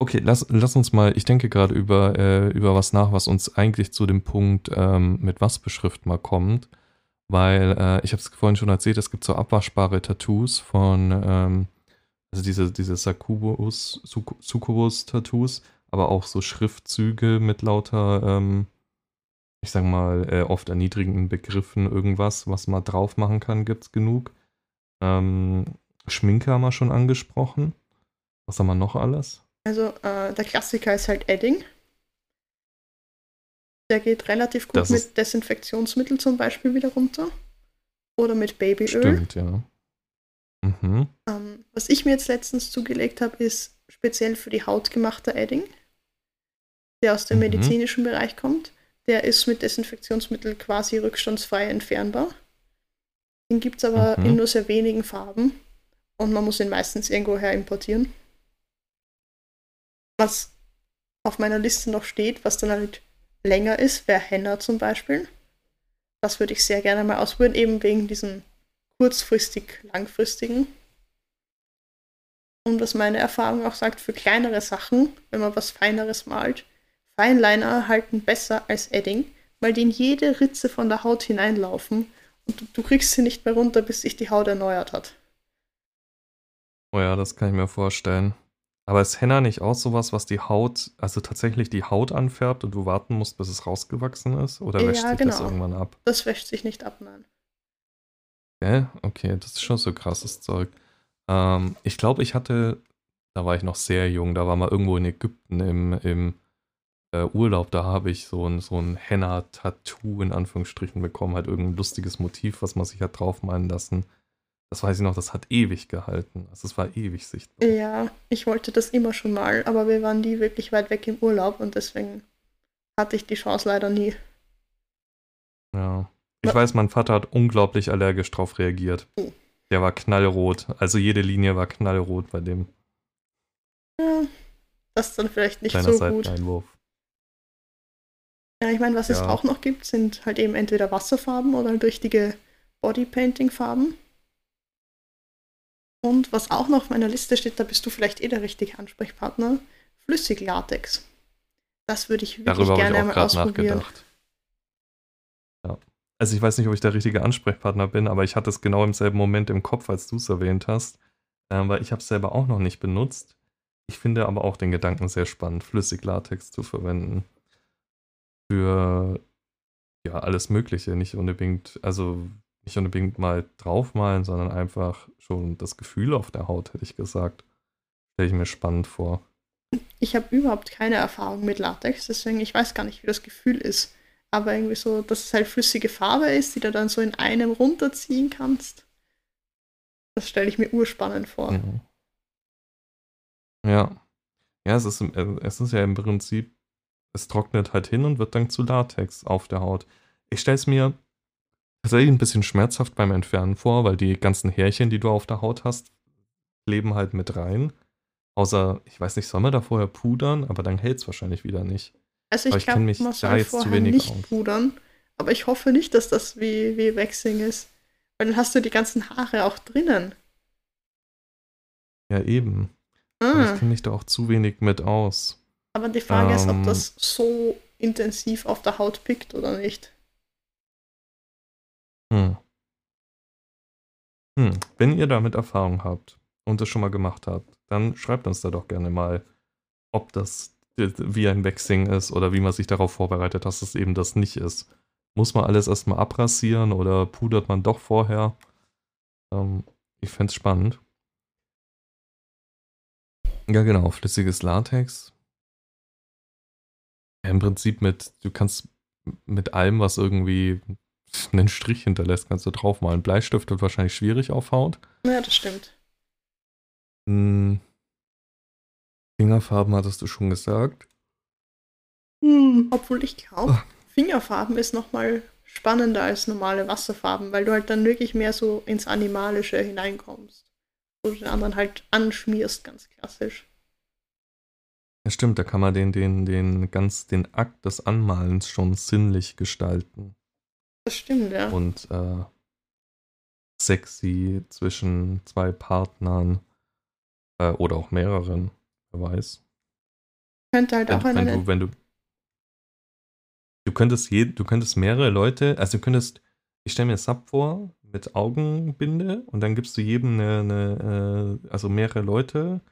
Okay, lass, lass uns mal, ich denke gerade über, äh, über was nach, was uns eigentlich zu dem Punkt ähm, mit was beschrift mal kommt. Weil äh, ich habe es vorhin schon erzählt, es gibt so abwaschbare Tattoos von, ähm, also diese, diese Suc- Succubus-Tattoos, aber auch so Schriftzüge mit lauter, ähm, ich sag mal, äh, oft erniedrigenden Begriffen, irgendwas, was man drauf machen kann, gibt's genug. Ähm, Schminke haben wir schon angesprochen. Was haben wir noch alles? Also äh, der Klassiker ist halt Edding. Der geht relativ gut Das mit Desinfektionsmittel zum Beispiel wieder runter. Oder mit Babyöl. Stimmt, ja. Mhm. Ähm, was ich mir jetzt letztens zugelegt habe, ist speziell für die Haut gemachter Edding, der aus dem Mhm. medizinischen Bereich kommt. Der ist mit Desinfektionsmittel quasi rückstandsfrei entfernbar. Den gibt es aber Mhm. in nur sehr wenigen Farben und man muss ihn meistens irgendwoher importieren. Was auf meiner Liste noch steht, was dann halt länger ist, wäre Henna zum Beispiel. Das würde ich sehr gerne mal ausprobieren, eben wegen diesem kurzfristig langfristigen. Und was meine Erfahrung auch sagt, für kleinere Sachen, wenn man was Feineres malt, Feinliner halten besser als Edding, weil die in jede Ritze von der Haut hineinlaufen und du, du kriegst sie nicht mehr runter, bis sich die Haut erneuert hat. Oh ja, das kann ich mir vorstellen. Aber ist Henna nicht auch sowas, was die Haut, also tatsächlich die Haut anfärbt und du warten musst, bis es rausgewachsen ist? Oder wäscht Ja, sich das genau. irgendwann ab? Das wäscht sich nicht ab, nein. Gell? Okay, das ist schon so krasses Zeug. Ähm, ich glaube, ich hatte, da war ich noch sehr jung, da war mal irgendwo in Ägypten im, im äh, Urlaub, da habe ich so ein, so ein Henna-Tattoo in Anführungsstrichen bekommen, halt irgendein lustiges Motiv, was man sich hat draufmalen lassen. Das weiß ich noch, das hat ewig gehalten. Also es war ewig sichtbar. Ja, ich wollte das immer schon mal, aber wir waren nie wirklich weit weg im Urlaub und deswegen hatte ich die Chance leider nie. Ja. Ich weiß, mein Vater hat unglaublich allergisch drauf reagiert. Oh. Der war knallrot. Also jede Linie war knallrot bei dem Ja, das ist dann vielleicht nicht kleiner so gut. Seiteneinwurf. Ja, ich meine, was es Ja. auch noch gibt, sind halt eben entweder Wasserfarben oder halt richtige Bodypainting-Farben. Und was auch noch auf meiner Liste steht, da bist du vielleicht eh der richtige Ansprechpartner, Flüssiglatex. Das würde ich wirklich Darüber habe ich gerne auch einmal gerade ausprobieren. nachgedacht. Ja. Also ich weiß nicht, ob ich der richtige Ansprechpartner bin, aber ich hatte es genau im selben Moment im Kopf, als du es erwähnt hast. Ähm, weil ich habe es selber auch noch nicht benutzt. Ich finde aber auch den Gedanken sehr spannend, Flüssiglatex zu verwenden. Für ja, alles Mögliche. Nicht unbedingt, also nicht unbedingt mal draufmalen, sondern einfach schon das Gefühl auf der Haut, hätte ich gesagt. Stelle ich mir spannend vor. Ich habe überhaupt keine Erfahrung mit Latex, deswegen ich weiß gar nicht, wie das Gefühl ist. Aber irgendwie so, dass es halt flüssige Farbe ist, die du dann so in einem runterziehen kannst. Das stelle ich mir urspannend vor. Mhm. Ja. Ja, es ist, äh, es ist ja im Prinzip, es trocknet halt hin und wird dann zu Latex auf der Haut. Ich stelle es mir tatsächlich ein bisschen schmerzhaft beim Entfernen vor, weil die ganzen Härchen, die du auf der Haut hast, leben halt mit rein. Außer, ich weiß nicht, soll man da vorher pudern, aber dann hält es wahrscheinlich wieder nicht. Also Aber ich ich glaube, mich man da soll jetzt zu vorher wenig nicht aus. pudern, aber ich hoffe nicht, dass das wie, wie Waxing ist. Weil dann hast du die ganzen Haare auch drinnen. Ja, eben. Aber Ah, ich kenne mich da auch zu wenig mit aus. aber die Frage ist, ob ähm, das so intensiv auf der Haut pickt oder nicht. Hm. Hm. Wenn ihr damit Erfahrung habt und das schon mal gemacht habt, dann schreibt uns da doch gerne mal, ob das wie ein Waxing ist oder wie man sich darauf vorbereitet, dass es eben das nicht ist. Muss man alles erstmal abrasieren oder pudert man doch vorher? Ähm, ich fände es spannend. Ja, genau, flüssiges Latex. Im Prinzip mit, du kannst mit allem, was irgendwie einen Strich hinterlässt, kannst du draufmalen. Bleistift wird wahrscheinlich schwierig auf Haut. Ja, das stimmt. Hm. Fingerfarben hattest du schon gesagt. Obwohl ich glaube, Ah. Fingerfarben ist nochmal spannender als normale Wasserfarben, weil du halt dann wirklich mehr so ins Animalische hineinkommst. Wo du den anderen halt anschmierst, ganz klassisch. Ja, stimmt, da kann man den, den, den ganz, den Akt des Anmalens schon sinnlich gestalten. Das stimmt, ja. Und äh, sexy zwischen zwei Partnern äh, oder auch mehreren, wer weiß. Könnte halt auch wenn, wenn eine. du, wenn du, du könntest je, du könntest mehrere Leute, also du könntest, ich stelle mir Sub vor mit Augenbinde und dann gibst du jedem eine, eine äh, also mehrere Leute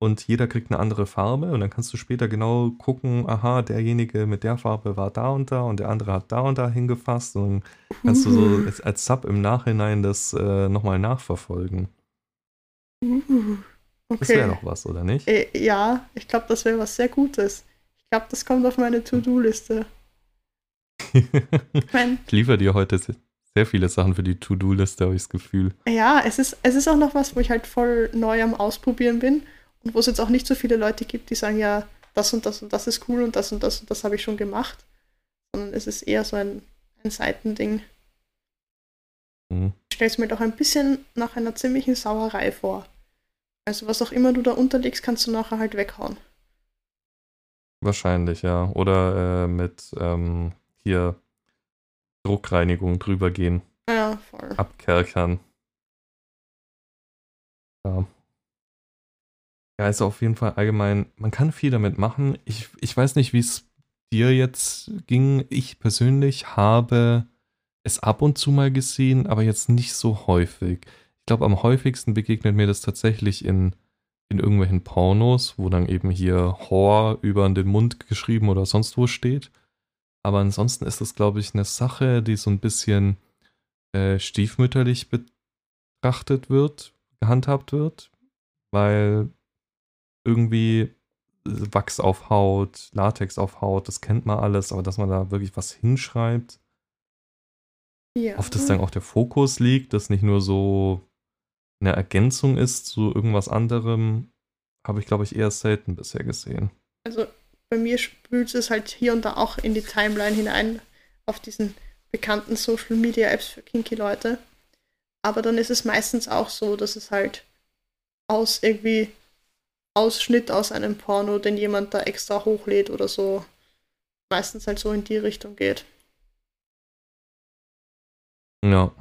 und jeder kriegt eine andere Farbe und dann kannst du später genau gucken, aha, derjenige mit der Farbe war da und da und der andere hat da und da hingefasst und dann kannst du so als, als Sub im Nachhinein das äh, nochmal nachverfolgen. Uh, Das okay. wäre doch was, oder nicht? Äh, ja, ich glaube, das wäre was sehr Gutes. Ich glaube, das kommt auf meine To-Do-Liste. Ich mein, ich liefere dir heute se- sehr viele Sachen für die To-Do-Liste, habe ich das Gefühl. ja, es ist, es ist auch noch was, wo ich halt voll neu am Ausprobieren bin und wo es jetzt auch nicht so viele Leute gibt, die sagen, ja, das und das und das ist cool und das und das und das habe ich schon gemacht. Sondern es ist eher so ein, ein Seitending. Hm. Ich stelle es mir doch ein bisschen nach einer ziemlichen Sauerei vor. Also was auch immer du da unterlegst, kannst du nachher halt weghauen. Wahrscheinlich, ja. Oder äh, mit ähm, hier Druckreinigung drüber gehen, Ja, voll. abkerchern. Ja. Ja, also auf jeden Fall allgemein, man kann viel damit machen. Ich, ich weiß nicht, wie es dir jetzt ging. Ich persönlich habe es ab und zu mal gesehen, aber jetzt nicht so häufig. ich glaube, am häufigsten begegnet mir das tatsächlich in, in irgendwelchen Pornos, wo dann eben hier Whore über den Mund geschrieben oder sonst wo steht. Aber ansonsten ist das, glaube ich, eine Sache, die so ein bisschen äh, stiefmütterlich betrachtet wird, gehandhabt wird, weil irgendwie Wachs auf Haut, Latex auf Haut, das kennt man alles, aber dass man da wirklich was hinschreibt, Ja. auf das dann auch der Fokus liegt, das nicht nur so eine Ergänzung ist zu irgendwas anderem, habe ich, glaube ich, eher selten bisher gesehen. Also bei mir spült es halt hier und da auch in die Timeline hinein auf diesen bekannten Social Media Apps für kinky Leute. Aber dann ist es meistens auch so, dass es halt aus irgendwie Ausschnitt aus einem Porno, den jemand da extra hochlädt oder so, meistens halt so in die Richtung geht. Ja.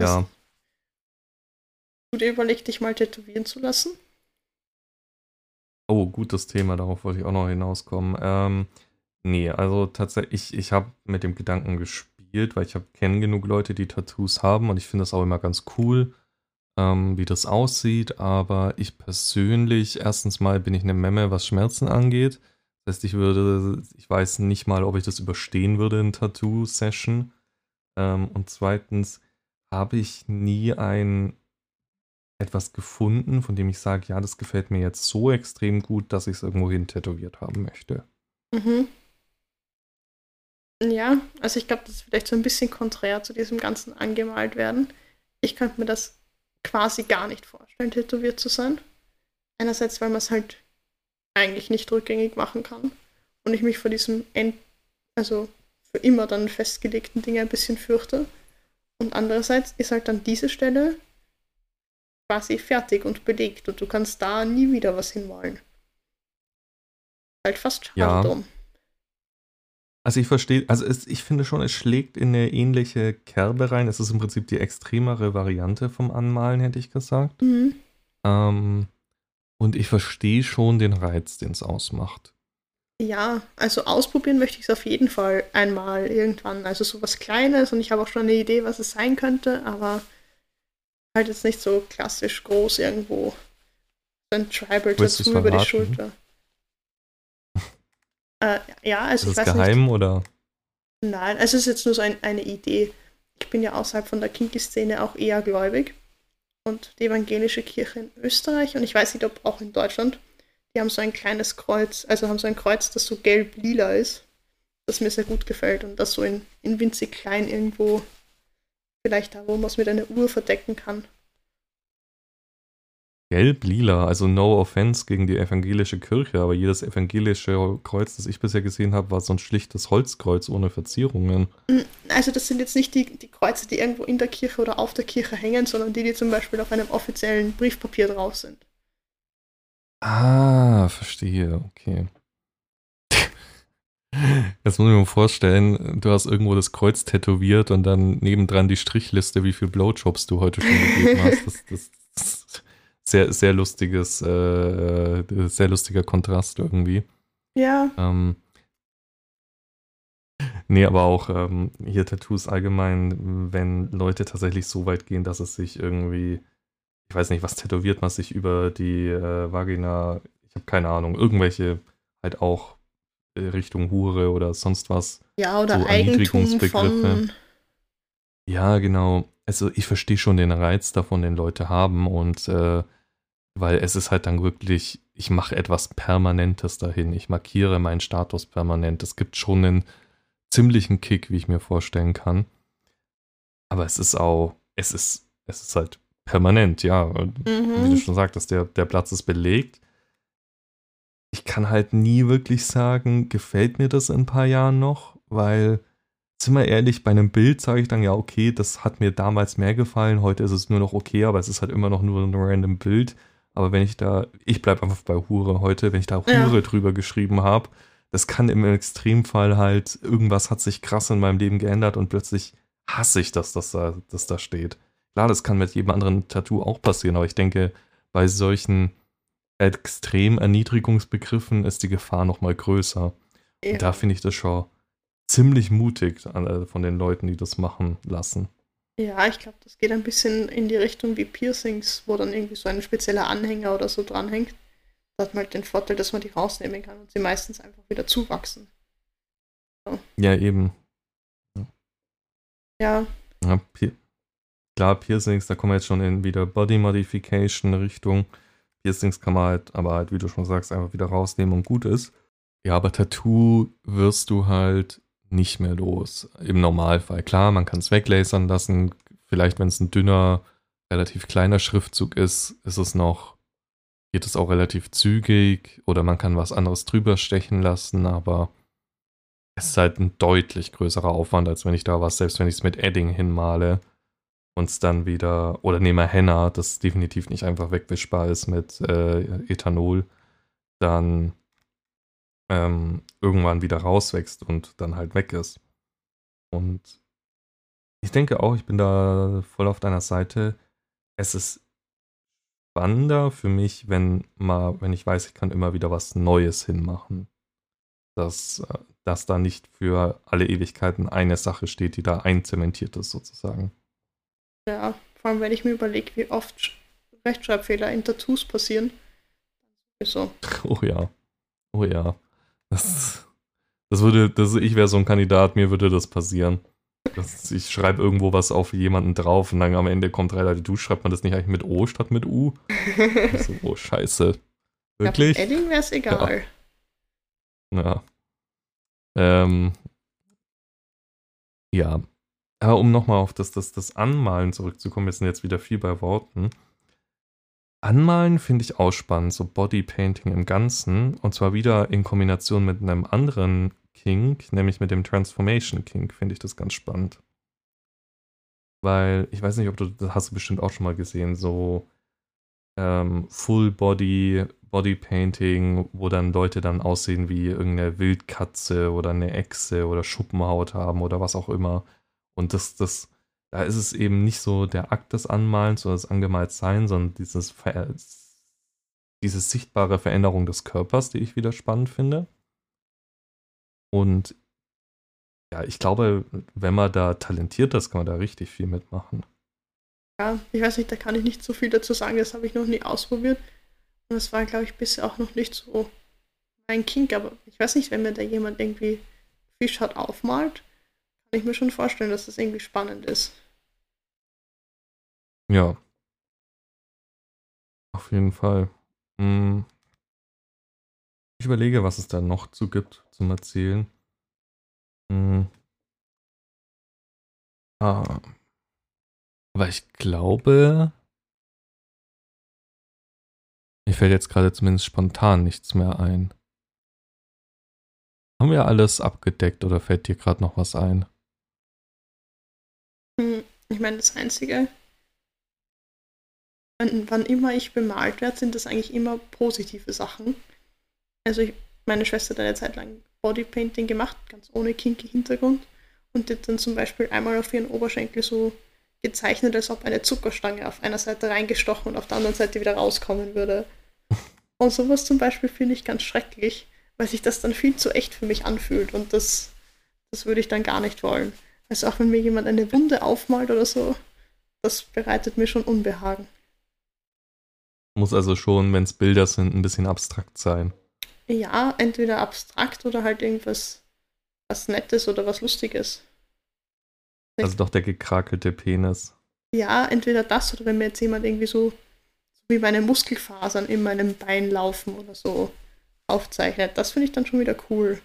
Ja. Du dir überlegt, dich mal tätowieren zu lassen? Oh, gutes Thema, darauf wollte ich auch noch hinauskommen. Ähm, nee, also tatsächlich, ich, ich habe mit dem Gedanken gespielt, weil ich habe kenne genug Leute, die Tattoos haben und ich finde das auch immer ganz cool, ähm, wie das aussieht. Aber ich persönlich, erstens mal bin ich eine Memme, was Schmerzen angeht. Das heißt, ich würde, ich weiß nicht mal, ob ich das überstehen würde in Tattoo-Session. Ähm, und zweitens habe ich nie ein etwas gefunden, von dem ich sage, ja, das gefällt mir jetzt so extrem gut, dass ich es irgendwo hin tätowiert haben möchte. Mhm. Ja, also ich glaube, das ist vielleicht so ein bisschen konträr zu diesem ganzen angemalt werden. Ich könnte mir das quasi gar nicht vorstellen, tätowiert zu sein. Einerseits, weil man es halt eigentlich nicht rückgängig machen kann und ich mich vor diesem End, also für immer dann festgelegten Ding ein bisschen fürchte. Und andererseits ist halt dann diese Stelle quasi fertig und belegt und du kannst da nie wieder was hinmalen. Halt fast schade Ja. drum. Also ich verstehe, also es, ich finde schon, es schlägt in eine ähnliche Kerbe rein. Es ist im Prinzip die extremere Variante vom Anmalen, hätte ich gesagt. Mhm. Ähm, und ich verstehe schon den Reiz, den es ausmacht. Ja, also ausprobieren möchte ich es auf jeden Fall einmal irgendwann. Also sowas Kleines und ich habe auch schon eine Idee, was es sein könnte, aber halt jetzt nicht so klassisch groß irgendwo. So ein Tribal Willst Tattoo über die? Schulter. Äh, ja, also Ist ich das weiß geheim oder? nicht. Nein, also es ist jetzt nur so ein, eine Idee. Ich bin ja außerhalb von der Kinky-Szene auch eher gläubig. Und die evangelische Kirche in Österreich und ich weiß nicht, ob auch in Deutschland, die haben so ein kleines Kreuz, also haben so ein Kreuz, das so gelb-lila ist, das mir sehr gut gefällt und das so in, in winzig klein irgendwo, vielleicht da, wo man es mit einer Uhr verdecken kann. Gelb-lila, also no offense gegen die evangelische Kirche, aber jedes evangelische Kreuz, das ich bisher gesehen habe, war so ein schlichtes Holzkreuz ohne Verzierungen. Also das sind jetzt nicht die, die Kreuze, die irgendwo in der Kirche oder auf der Kirche hängen, sondern die, die zum Beispiel auf einem offiziellen Briefpapier drauf sind. Ah, verstehe, okay. Jetzt muss ich mir vorstellen, du hast irgendwo das Kreuz tätowiert und dann nebendran die Strichliste, wie viel Blowjobs du heute schon gegeben hast. Das, das, das sehr, sehr lustiges, äh, sehr lustiger Kontrast irgendwie. Ja, Ähm, nee, aber auch ähm, hier Tattoos allgemein, wenn Leute tatsächlich so weit gehen, dass es sich irgendwie, ich weiß nicht, was tätowiert man sich über die äh, Vagina, ich habe keine Ahnung, irgendwelche halt auch äh, Richtung Hure oder sonst was. ja, oder So Eigentum von. Ja, genau. Also ich verstehe schon den Reiz davon, den Leute haben und äh, weil es ist halt dann wirklich, ich mache etwas Permanentes dahin. Ich markiere meinen Status permanent. Es gibt schon einen ziemlichen Kick, wie ich mir vorstellen kann. Aber es ist auch, es ist, es ist halt permanent, ja. Und Wie du Mhm. schon sagtest, der, der Platz ist belegt. Ich kann halt nie wirklich sagen, gefällt mir das in ein paar Jahren noch, weil, sind wir ehrlich, bei einem Bild sage ich dann ja, okay, das hat mir damals mehr gefallen, heute ist es nur noch okay, aber es ist halt immer noch nur ein random Bild. Aber wenn ich da, ich bleibe einfach bei Hure heute, wenn ich da Ja. Hure drüber geschrieben habe, das kann im Extremfall halt, irgendwas hat sich krass in meinem Leben geändert und plötzlich hasse ich das, dass da, dass da steht. Klar, das kann mit jedem anderen Tattoo auch passieren, aber ich denke, bei solchen extrem Erniedrigungsbegriffen ist die Gefahr noch mal größer. Und da Ja. finde ich das schon ziemlich mutig äh, von den Leuten, die das machen lassen. Ja, ich glaube, das geht ein bisschen in die Richtung wie Piercings, wo dann irgendwie so ein spezieller Anhänger oder so dranhängt. Da hat man halt den Vorteil, dass man die rausnehmen kann und sie meistens einfach wieder zuwachsen. So. Ja, eben. Ja. ja Pi klar, Piercings, da kommen wir jetzt schon in wieder Body Modification Richtung. Piercings kann man halt, aber halt, wie du schon sagst, einfach wieder rausnehmen und gut ist. Ja, aber Tattoo wirst du halt nicht mehr los. Im Normalfall. Klar, man kann es weglasern lassen. Vielleicht, wenn es ein dünner, relativ kleiner Schriftzug ist, ist es noch, geht es auch relativ zügig oder man kann was anderes drüber stechen lassen, aber es ist halt ein deutlich größerer Aufwand, als wenn ich da was, selbst wenn ich es mit Edding hinmale und es dann wieder, oder nehme Henna, das definitiv nicht einfach wegwischbar ist mit äh, Ethanol, dann ähm, irgendwann wieder rauswächst und dann halt weg ist. Und ich denke auch, ich bin da voll auf deiner Seite. Es ist spannender für mich, wenn mal, wenn ich weiß, ich kann immer wieder was Neues hinmachen. Dass, äh, dass da nicht für alle Ewigkeiten eine Sache steht, die da einzementiert ist, sozusagen. Ja, vor allem wenn ich mir überlege, wie oft Rechtschreibfehler in Tattoos passieren. So. Oh ja. Oh ja. Das, würde, das, ich wäre so ein Kandidat, mir würde das passieren. Das, ich schreibe irgendwo was auf jemanden drauf und dann am Ende kommt relativ du, schreibt man das nicht eigentlich mit O statt mit U? so, oh, scheiße. Wirklich? Ja, Edding wäre es egal. Ja. ja. Ähm, ja. Aber um nochmal auf das, das, das Anmalen zurückzukommen, wir sind jetzt wieder viel bei Worten. Anmalen finde ich auch spannend, so Bodypainting im Ganzen. Und zwar wieder in Kombination mit einem anderen Kink, nämlich mit dem Transformation Kink, finde ich das ganz spannend. Weil, ich weiß nicht, ob du, das hast du bestimmt auch schon mal gesehen, so ähm, Full Body Bodypainting, wo dann Leute dann aussehen wie irgendeine Wildkatze oder eine Echse oder Schuppenhaut haben oder was auch immer. Und das, das da ist es eben nicht so der Akt des Anmalens oder das Angemaltsein, sondern dieses, diese sichtbare Veränderung des Körpers, die ich wieder spannend finde. Und ja, ich glaube, wenn man da talentiert ist, kann man da richtig viel mitmachen. Ja, ich weiß nicht, da kann ich nicht so viel dazu sagen, das habe ich noch nie ausprobiert. Und das war, glaube ich, bisher auch noch nicht so mein Kink, aber ich weiß nicht, wenn mir da jemand irgendwie Fischhaut aufmalt, kann ich mir schon vorstellen, dass das irgendwie spannend ist. Ja. Auf jeden Fall. Hm. Ich überlege, was es da noch zu gibt zum Erzählen. Hm. Ah. Aber ich glaube, mir fällt jetzt gerade zumindest spontan nichts mehr ein. Haben wir alles abgedeckt oder fällt dir gerade noch was ein? Hm, ich meine, das Einzige, wann, wann immer ich bemalt werde, sind das eigentlich immer positive Sachen. Also ich, meine Schwester hat eine Zeit lang Bodypainting gemacht, ganz ohne kinky Hintergrund. Und die hat dann zum Beispiel einmal auf ihren Oberschenkel so gezeichnet, als ob eine Zuckerstange auf einer Seite reingestochen und auf der anderen Seite wieder rauskommen würde. Und sowas zum Beispiel finde ich ganz schrecklich, weil sich das dann viel zu echt für mich anfühlt und das, das würde ich dann gar nicht wollen. Also auch wenn mir jemand eine Wunde aufmalt oder so, das bereitet mir schon Unbehagen. Muss also schon, wenn es Bilder sind, ein bisschen abstrakt sein. Ja, entweder abstrakt oder halt irgendwas was Nettes oder was Lustiges. Also doch der gekrakelte Penis. Ja, entweder das oder wenn mir jetzt jemand irgendwie so, so wie meine Muskelfasern in meinem Bein laufen oder so aufzeichnet. Das finde ich dann schon wieder cool.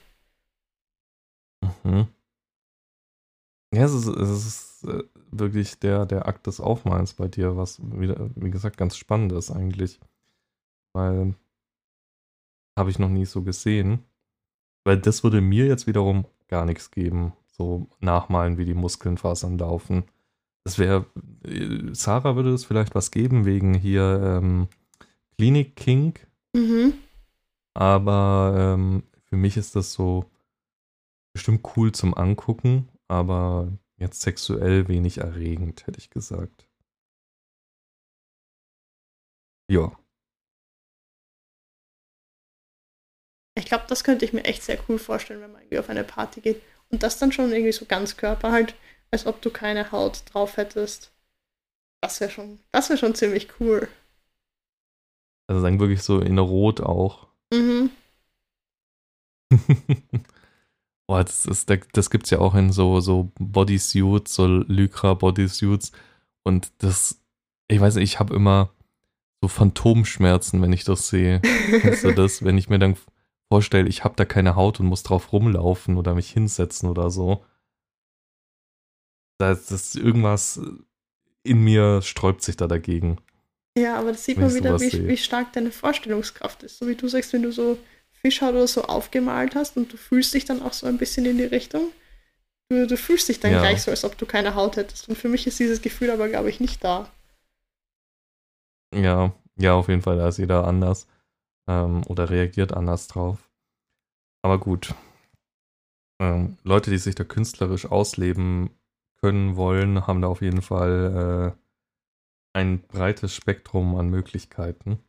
Mhm. Ja, es ist, es ist äh, wirklich der, der Akt des Aufmalens bei dir, was wieder, wie gesagt, ganz spannend ist eigentlich. Weil habe ich noch nie so gesehen. Weil das würde mir jetzt wiederum gar nichts geben. So nachmalen, wie die Muskelfasern laufen. Das wäre, äh, Sarah würde es vielleicht was geben wegen hier ähm, Klinik Kink. Mhm. Aber ähm, für mich ist das so bestimmt cool zum Angucken, aber Jetzt sexuell wenig erregend, hätte ich gesagt. Ja. Ich glaube, das könnte ich mir echt sehr cool vorstellen, wenn man irgendwie auf eine Party geht und das dann schon irgendwie so ganz Körper halt als ob du keine Haut drauf hättest. Das wäre schon, das wäre schon ziemlich cool. Also sagen wirklich so in Rot auch. Mhm. Boah, das, ist, das gibt's ja auch in so, so Bodysuits, so Lycra-Bodysuits. Und das, ich weiß nicht, ich habe immer so Phantomschmerzen, wenn ich das sehe. Kennst du das? Wenn ich mir dann vorstelle, ich habe da keine Haut und muss drauf rumlaufen oder mich hinsetzen oder so. Da ist irgendwas in mir sträubt sich da dagegen. Ja, aber das sieht man wieder, wie, wie, stark deine Vorstellungskraft ist. So wie du sagst, wenn du so Fischhaut oder so aufgemalt hast und du fühlst dich dann auch so ein bisschen in die Richtung. Du, du fühlst dich dann ja. gleich so, als ob du keine Haut hättest. Und für mich ist dieses Gefühl aber, glaube ich, nicht da. Ja, ja, auf jeden Fall, da ist jeder anders ähm, oder reagiert anders drauf. Aber gut. Ähm, Leute, die sich da künstlerisch ausleben können wollen, haben da auf jeden Fall äh, ein breites Spektrum an Möglichkeiten.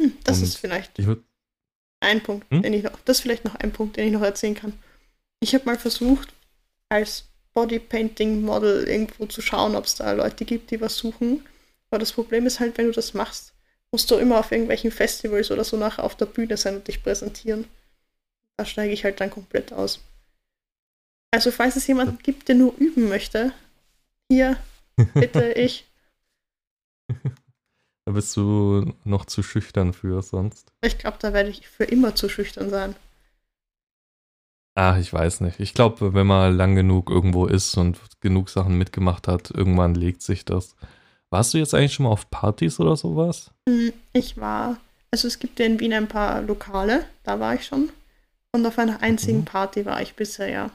Hm, das Und ist vielleicht ein Punkt, hm? den ich noch, das ist vielleicht noch ein Punkt, den ich noch erzählen kann. Ich habe mal versucht, als Bodypainting-Model irgendwo zu schauen, ob es da Leute gibt, die was suchen. Aber das Problem ist halt, wenn du das machst, musst du immer auf irgendwelchen Festivals oder so nachher auf der Bühne sein und dich präsentieren. Da steige ich halt dann komplett aus. Also falls es jemanden gibt, der nur üben möchte, hier, bitte ich. Da bist du noch zu schüchtern für sonst. Ich glaube, da werde ich für immer zu schüchtern sein. Ach, ich weiß nicht. Ich glaube, wenn man lang genug irgendwo ist und genug Sachen mitgemacht hat, irgendwann legt sich das. Warst du jetzt eigentlich schon mal auf Partys oder sowas? Hm, ich war, also es gibt ja in Wien ein paar Lokale, da war ich schon. Und auf einer einzigen mhm. Party war ich bisher, ja.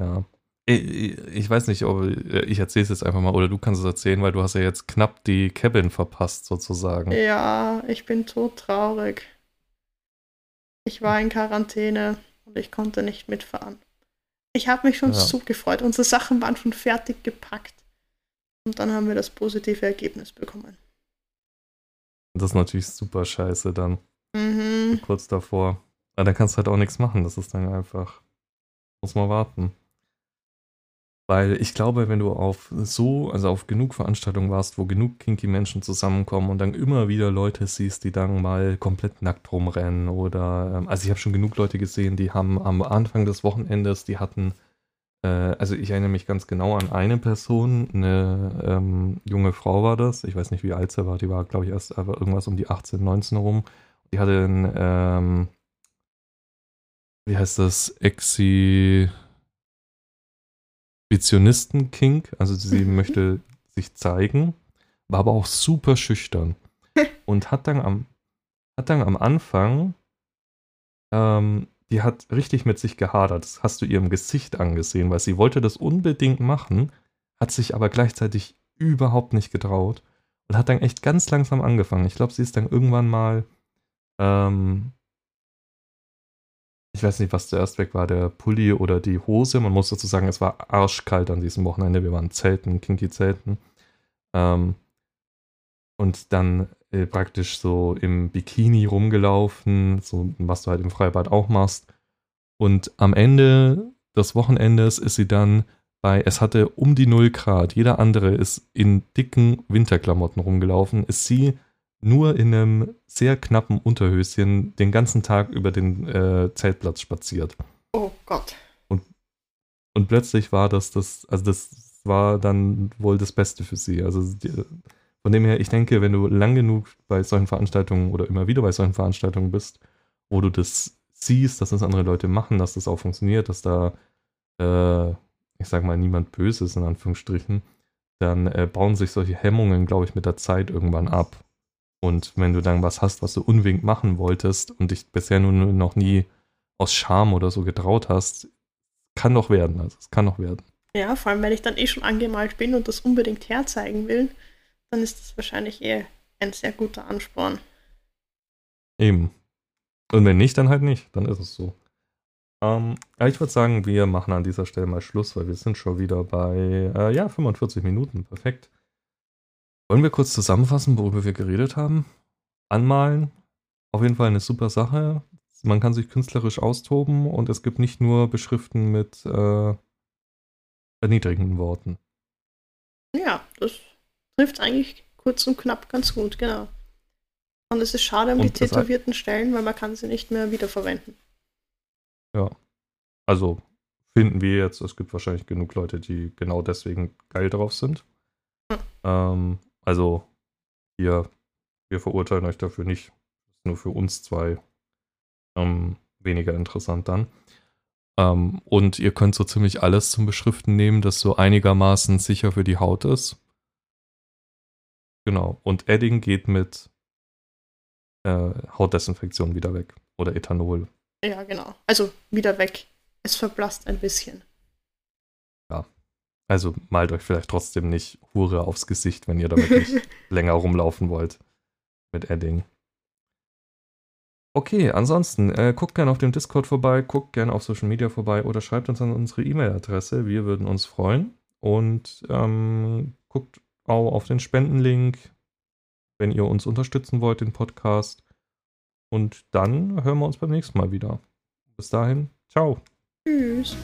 Ja. Ich weiß nicht, ob ich erzähle es jetzt einfach mal oder du kannst es erzählen, weil du hast ja jetzt knapp die Cabin verpasst sozusagen. Ja, ich bin todtraurig. Ich war in Quarantäne und ich konnte nicht mitfahren. Ich habe mich schon ja. so gefreut. Unsere Sachen waren schon fertig gepackt. Und dann haben wir das positive Ergebnis bekommen. Das ist natürlich super scheiße dann. Mhm. Kurz davor. Aber dann kannst du halt auch nichts machen. Das ist dann einfach. Muss man warten. Weil ich glaube, wenn du auf so, also auf genug Veranstaltungen warst, wo genug kinky Menschen zusammenkommen und dann immer wieder Leute siehst, die dann mal komplett nackt rumrennen oder, ähm, also ich habe schon genug Leute gesehen, die haben am Anfang des Wochenendes, die hatten, äh, also ich erinnere mich ganz genau an eine Person, eine ähm, junge Frau war das, ich weiß nicht, wie alt sie war, die war, glaube ich, erst aber irgendwas um die 18, 19 rum. Die hatte ein, ähm, wie heißt das, Exhibitionisten-Kink, also sie mhm. möchte sich zeigen, war aber auch super schüchtern. Und hat dann am, hat dann am Anfang, ähm, die hat richtig mit sich gehadert. Das hast du ihrem Gesicht angesehen, weil sie wollte das unbedingt machen, hat sich aber gleichzeitig überhaupt nicht getraut und hat dann echt ganz langsam angefangen. Ich glaube, sie ist dann irgendwann mal ähm, ich weiß nicht, was zuerst weg war, der Pulli oder die Hose. Man muss dazu sagen, es war arschkalt an diesem Wochenende. Wir waren Zelten, Kinky-Zelten. Ähm, und dann äh, praktisch so im Bikini rumgelaufen, so was du halt im Freibad auch machst. Und am Ende des Wochenendes ist sie dann bei, es hatte um die 0 Grad, jeder andere ist in dicken Winterklamotten rumgelaufen, ist sie nur in einem sehr knappen Unterhöschen den ganzen Tag über den äh, Zeltplatz spaziert. Oh Gott. Und, und plötzlich war das das, also das war dann wohl das Beste für sie. Also die, von dem her, ich denke, wenn du lang genug bei solchen Veranstaltungen oder immer wieder bei solchen Veranstaltungen bist, wo du das siehst, dass das andere Leute machen, dass das auch funktioniert, dass da, äh, ich sag mal, niemand böse ist, in Anführungsstrichen, dann äh, bauen sich solche Hemmungen, glaube ich, mit der Zeit irgendwann ab. Und wenn du dann was hast, was du unbedingt machen wolltest und dich bisher nur noch nie aus Scham oder so getraut hast, kann doch werden. Also es kann doch werden. Ja, vor allem, wenn ich dann eh schon angemalt bin und das unbedingt herzeigen will, dann ist das wahrscheinlich eh ein sehr guter Ansporn. Eben. Und wenn nicht, dann halt nicht. Dann ist es so. Ähm, ich würde sagen, wir machen an dieser Stelle mal Schluss, weil wir sind schon wieder bei, äh, ja, 45 Minuten. Perfekt. Wollen wir kurz zusammenfassen, worüber wir geredet haben? Anmalen, auf jeden Fall eine super Sache. Man kann sich künstlerisch austoben und es gibt nicht nur Beschriften mit äh, erniedrigenden Worten. Ja, das trifft eigentlich kurz und knapp ganz gut, genau. Und es ist schade um Und die tätowierten Stellen, weil man kann sie nicht mehr wiederverwenden. Ja. Also finden wir jetzt, es gibt wahrscheinlich genug Leute, die genau deswegen geil drauf sind. Hm. Ähm, also hier, wir verurteilen euch dafür nicht. Ist nur für uns zwei ähm, weniger interessant dann. Ähm, und ihr könnt so ziemlich alles zum Beschriften nehmen, das so einigermaßen sicher für die Haut ist. Genau. Und Edding geht mit äh, Hautdesinfektion wieder weg. Oder Ethanol. Ja, genau. Also wieder weg. Es verblasst ein bisschen. Also malt euch vielleicht trotzdem nicht Hure aufs Gesicht, wenn ihr damit nicht länger rumlaufen wollt. Mit Edding. Okay, ansonsten, äh, guckt gerne auf dem Discord vorbei, guckt gerne auf Social Media vorbei oder schreibt uns an unsere E-Mail-Adresse. Wir würden uns freuen. Und ähm, guckt auf den Spendenlink, wenn ihr uns unterstützen wollt, den Podcast. Und dann hören wir uns beim nächsten Mal wieder. Bis dahin, ciao. Tschüss.